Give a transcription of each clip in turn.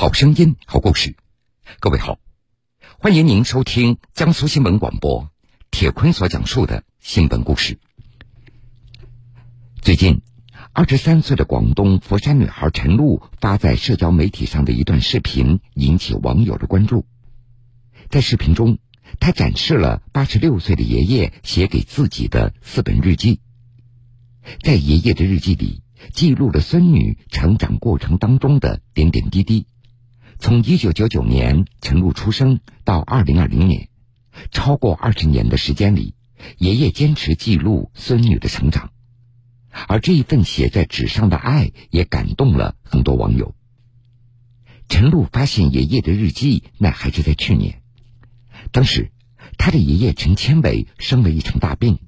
好声音，好故事。各位好，欢迎您收听江苏新闻广播铁坤所讲述的新闻故事。最近，二十三岁的广东佛山女孩陈露发在社交媒体上的一段视频引起网友的关注。在视频中，她展示了八十六岁的爷爷写给自己的四本日记。在爷爷的日记里，记录了孙女成长过程当中的点点滴滴。从一九九九年陈露出生到二零二零年，超过二十年的时间里，爷爷坚持记录孙女的成长，而这一份写在纸上的爱也感动了很多网友。陈露发现爷爷的日记，那还是在去年，当时他的爷爷陈千伟生了一场大病。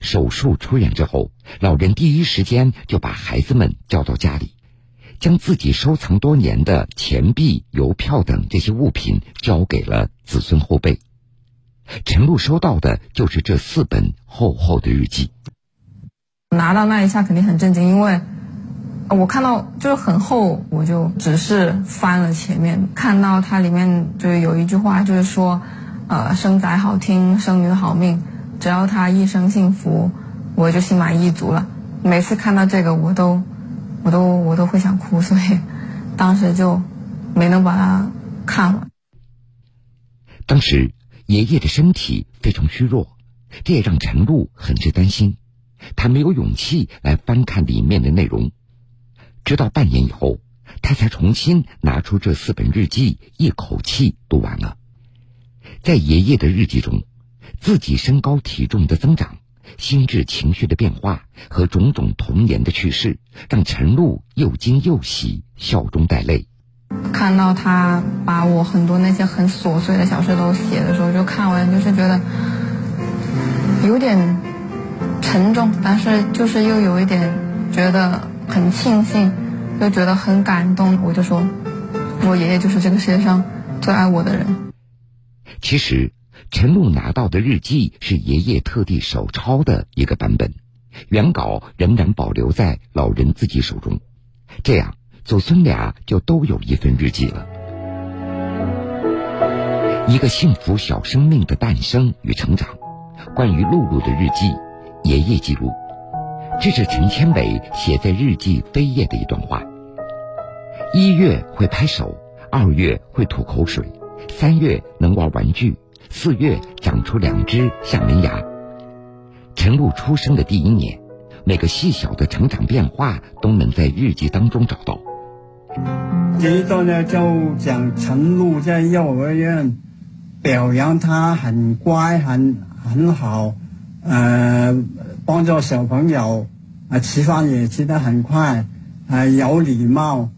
手术出院之后，老人第一时间就把孩子们叫到家里，将自己收藏多年的钱币、邮票等这些物品交给了子孙后辈。陈露收到的就是这四本厚厚的日记。拿到那一下肯定很震惊，因为我看到就是很厚，我就只是翻了前面，看到它里面就是有一句话，就是说，呃，生仔好听，生女好命。只要他一生幸福，我就心满意足了。每次看到这个，我都，我都，我都会想哭，所以当时就没能把它看完。当时爷爷的身体非常虚弱，这也让陈露很是担心。他没有勇气来翻看里面的内容，直到半年以后，他才重新拿出这四本日记，一口气读完了。在爷爷的日记中。自己身高体重的增长，心智情绪的变化和种种童年的趣事，让陈露又惊又喜，笑中带泪。看到他把我很多那些很琐碎的小事都写的时候，就看完就是觉得有点沉重，但是就是又有一点觉得很庆幸，又觉得很感动。我就说，我爷爷就是这个世界上最爱我的人。其实。陈露拿到的日记是爷爷特地手抄的一个版本，原稿仍然保留在老人自己手中，这样祖孙俩就都有一份日记了。一个幸福小生命的诞生与成长，关于露露的日记，爷爷记录。这是陈千伟写在日记扉页的一段话：一月会拍手，二月会吐口水，三月能玩玩具。四月长出两只象门牙。陈露出生的第一年，每个细小的成长变化都能在日记当中找到。这一段呢，就讲陈露在幼儿园表扬他很乖、很很好，呃，帮助小朋友啊吃饭也吃得很快，啊有礼貌。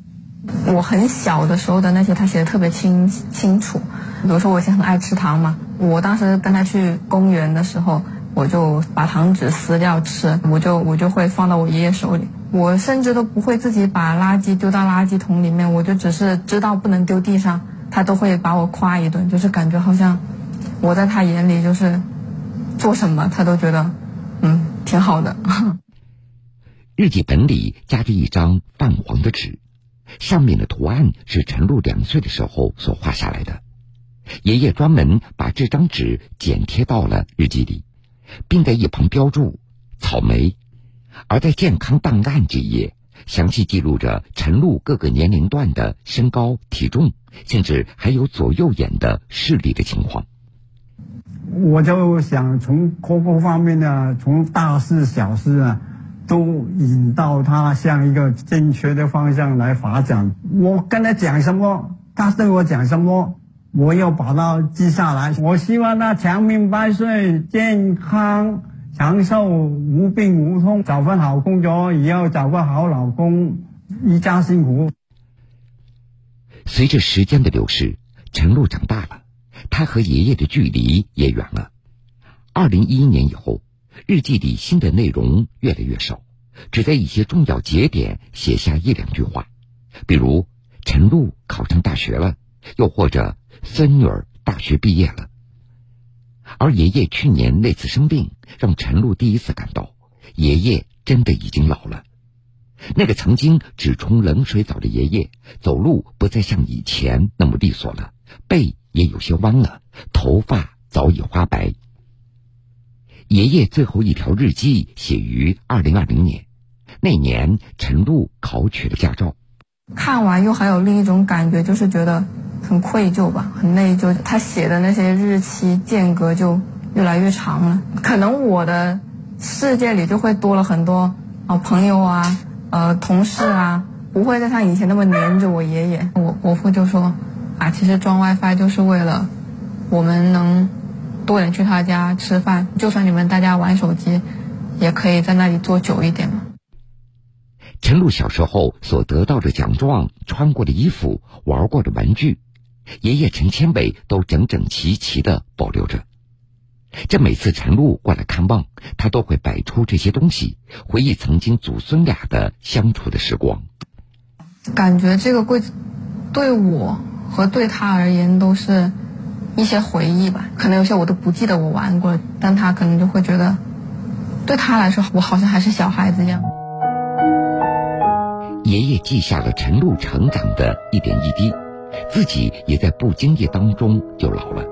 我很小的时候的那些，他写的特别清清楚。比如说，我以前很爱吃糖嘛，我当时跟他去公园的时候，我就把糖纸撕掉吃，我就我就会放到我爷爷手里。我甚至都不会自己把垃圾丢到垃圾桶里面，我就只是知道不能丢地上，他都会把我夸一顿，就是感觉好像我在他眼里就是做什么他都觉得嗯挺好的。日记本里夹着一张泛黄的纸。上面的图案是陈露两岁的时候所画下来的，爷爷专门把这张纸剪贴到了日记里，并在一旁标注“草莓”。而在健康档案这一页，详细记录着陈露各个年龄段的身高、体重，甚至还有左右眼的视力的情况。我就想从各个方面呢，从大事小事啊。都引导他向一个正确的方向来发展。我跟他讲什么，他对我讲什么，我要把它记下来。我希望他长命百岁、健康长寿、无病无痛，找份好工作，也要找个好老公，一家幸福。随着时间的流逝，陈露长大了，他和爷爷的距离也远了。二零一一年以后。日记里新的内容越来越少，只在一些重要节点写下一两句话，比如陈露考上大学了，又或者孙女儿大学毕业了。而爷爷去年那次生病，让陈露第一次感到爷爷真的已经老了。那个曾经只冲冷水澡的爷爷，走路不再像以前那么利索了，背也有些弯了，头发早已花白。爷爷最后一条日记写于二零二零年，那年陈露考取了驾照。看完又还有另一种感觉，就是觉得很愧疚吧，很内疚。他写的那些日期间隔就越来越长了，可能我的世界里就会多了很多啊朋友啊。呃，同事啊，不会再像以前那么黏着我爷爷。我伯父就说，啊，其实装 WiFi 就是为了我们能多人去他家吃饭，就算你们大家玩手机，也可以在那里坐久一点嘛。陈露小时候所得到的奖状、穿过的衣服、玩过的玩具，爷爷陈千伟都整整齐齐的保留着。这每次陈露过来看望，他都会摆出这些东西，回忆曾经祖孙俩的相处的时光。感觉这个柜子对我和对他而言都是一些回忆吧。可能有些我都不记得我玩过，但他可能就会觉得，对他来说，我好像还是小孩子一样。爷爷记下了陈露成长的一点一滴，自己也在不经意当中就老了。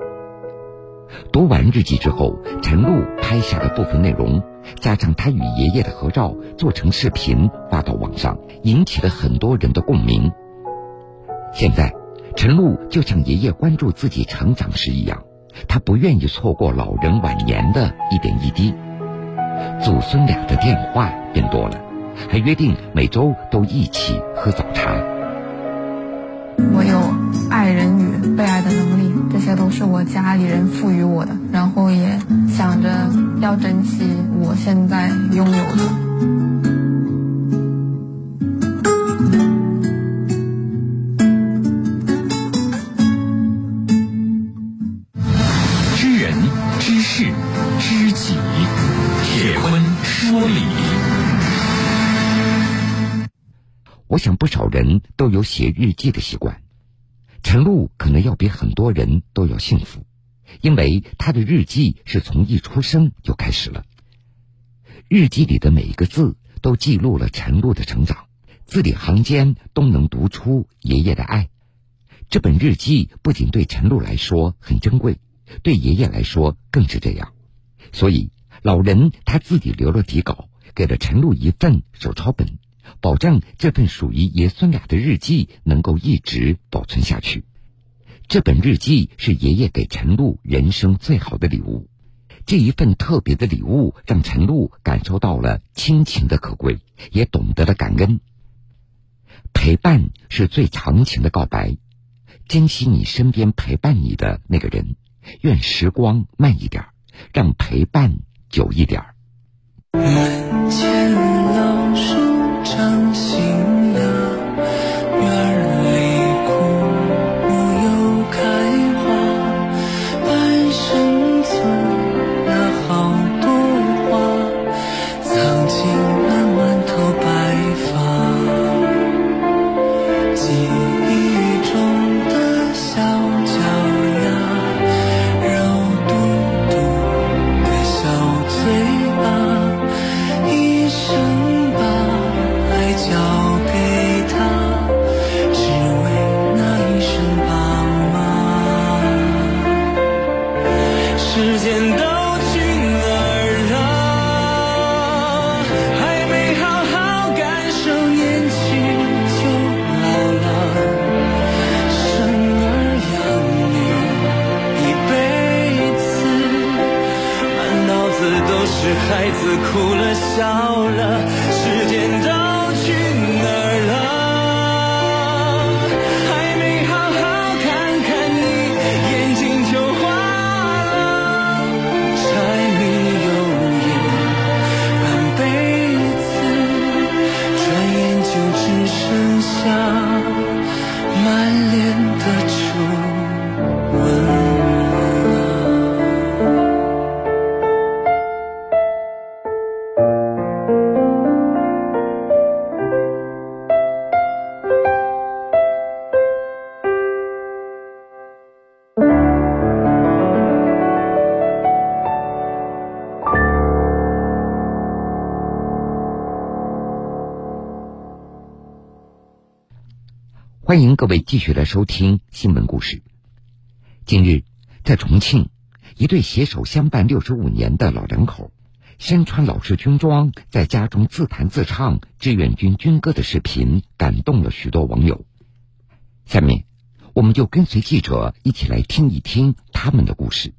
读完日记之后，陈露拍下的部分内容，加上他与爷爷的合照，做成视频发到网上，引起了很多人的共鸣。现在，陈露就像爷爷关注自己成长时一样，他不愿意错过老人晚年的一点一滴。祖孙俩的电话变多了，还约定每周都一起喝早茶。我有爱人与被爱的能力。这些都是我家里人赋予我的，然后也想着要珍惜我现在拥有的。我想不少人都有写日记的习惯。陈露可能要比很多人都要幸福，因为他的日记是从一出生就开始了。日记里的每一个字都记录了陈露的成长，字里行间都能读出爷爷的爱。这本日记不仅对陈露来说很珍贵，对爷爷来说更是这样。所以老人他自己留了底稿，给了陈露一份手抄本。保证这份属于爷孙俩的日记能够一直保存下去。这本日记是爷爷给陈露人生最好的礼物。这一份特别的礼物让陈露感受到了亲情的可贵，也懂得了感恩。陪伴是最长情的告白，珍惜你身边陪伴你的那个人。愿时光慢一点，让陪伴久一点。欢迎各位继续来收听新闻故事。近日，在重庆，一对携手相伴六十五年的老两口，身穿老式军装，在家中自弹自唱志愿军军歌的视频，感动了许多网友。下面，我们就跟随记者一起来听一听他们的故事。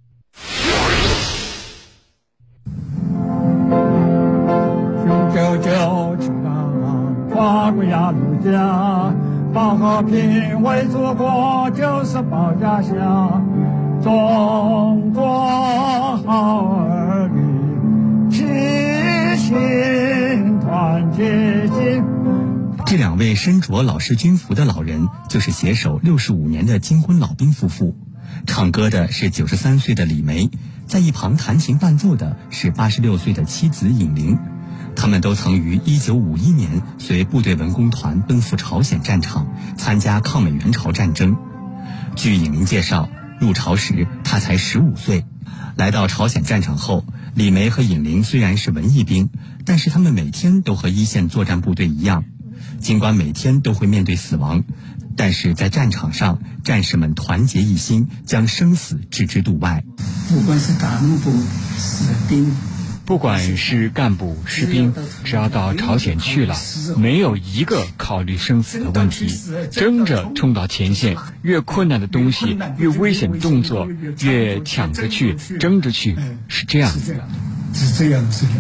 九九九跨过鸭绿江。把和平为祖国，就是保家乡。中国好儿女，齐心团结心。这两位身着老式军服的老人，就是携手六十五年的金婚老兵夫妇。唱歌的是九十三岁的李梅，在一旁弹琴伴奏的是八十六岁的妻子尹玲。他们都曾于1951年随部队文工团奔赴朝鲜战场，参加抗美援朝战争。据尹玲介绍，入朝时他才15岁。来到朝鲜战场后，李梅和尹玲虽然是文艺兵，但是他们每天都和一线作战部队一样，尽管每天都会面对死亡，但是在战场上，战士们团结一心，将生死置之度外。不管是干部、士兵。不管是干部、士兵，只要到朝鲜去了，没有一个考虑生死的问题，争着冲到前线。越困难的东西，越危险的动作，越抢着去，争着去，是这样子的。是这样子的。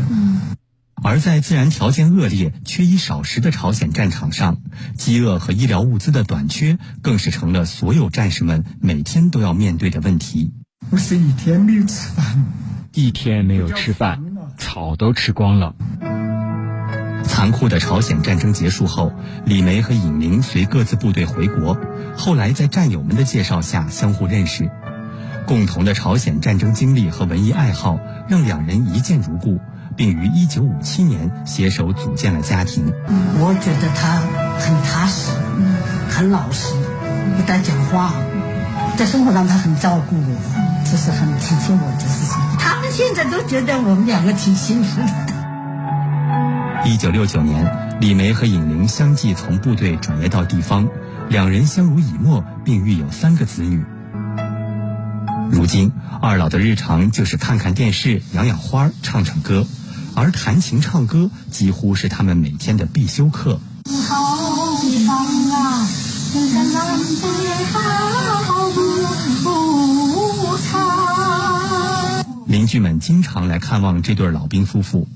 而在自然条件恶劣、缺衣少食的朝鲜战场上，饥饿和医疗物资的短缺，更是成了所有战士们每天都要面对的问题。我是一天没有吃饭，一天没有吃饭。草都吃光了。残酷的朝鲜战争结束后，李梅和尹明随各自部队回国，后来在战友们的介绍下相互认识，共同的朝鲜战争经历和文艺爱好让两人一见如故，并于1957年携手组建了家庭。我觉得他很踏实，很老实，不带讲话，在生活上他很照顾我，这是很体贴我的事情。现在都觉得我们两个挺幸福的。一九六九年，李梅和尹玲相继从部队转业到地方，两人相濡以沫，并育有三个子女。如今，二老的日常就是看看电视、养养花、唱唱歌，而弹琴唱歌几乎是他们每天的必修课。好地方剧们经常来看望这对老兵夫妇，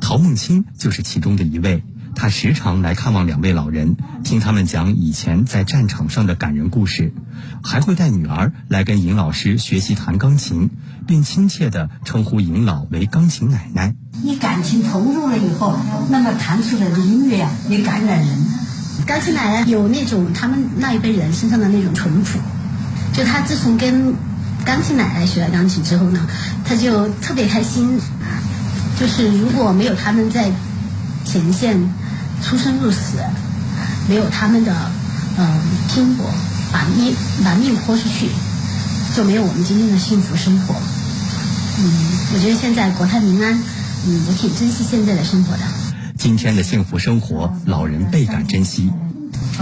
陶梦清就是其中的一位。他时常来看望两位老人，听他们讲以前在战场上的感人故事，还会带女儿来跟尹老师学习弹钢琴，并亲切地称呼尹老为“钢琴奶奶”。你感情投入了以后，那么弹出来的音乐啊，也感染人。钢琴奶奶有那种他们那一辈人身上的那种淳朴，就他自从跟。钢琴奶奶学了钢琴之后呢，她就特别开心。就是如果没有他们在前线出生入死，没有他们的嗯拼搏，把命把命豁出去，就没有我们今天的幸福生活。嗯，我觉得现在国泰民安，嗯，我挺珍惜现在的生活的。今天的幸福生活，老人倍感珍惜。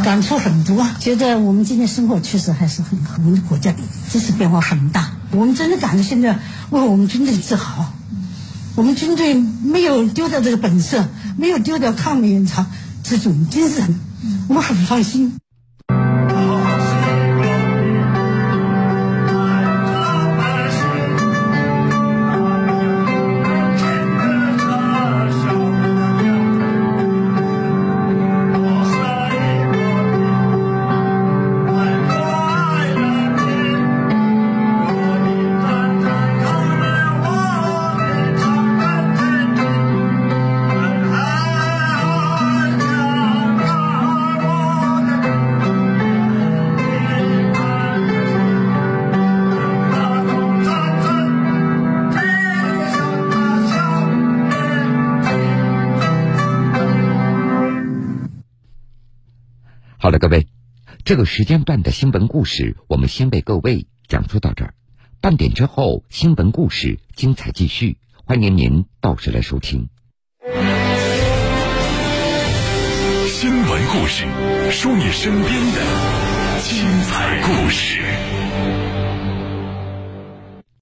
感触很多，觉得我们今天生活确实还是很好。我们的国家真是变化很大，我们真的感到现在为我们军队自豪。我们军队没有丢掉这个本色，没有丢掉抗美援朝这种精神，我们很放心。好了，各位，这个时间段的新闻故事，我们先为各位讲述到这儿。半点之后，新闻故事精彩继续，欢迎您到时来收听。新闻。故事，说你身边的精彩故事。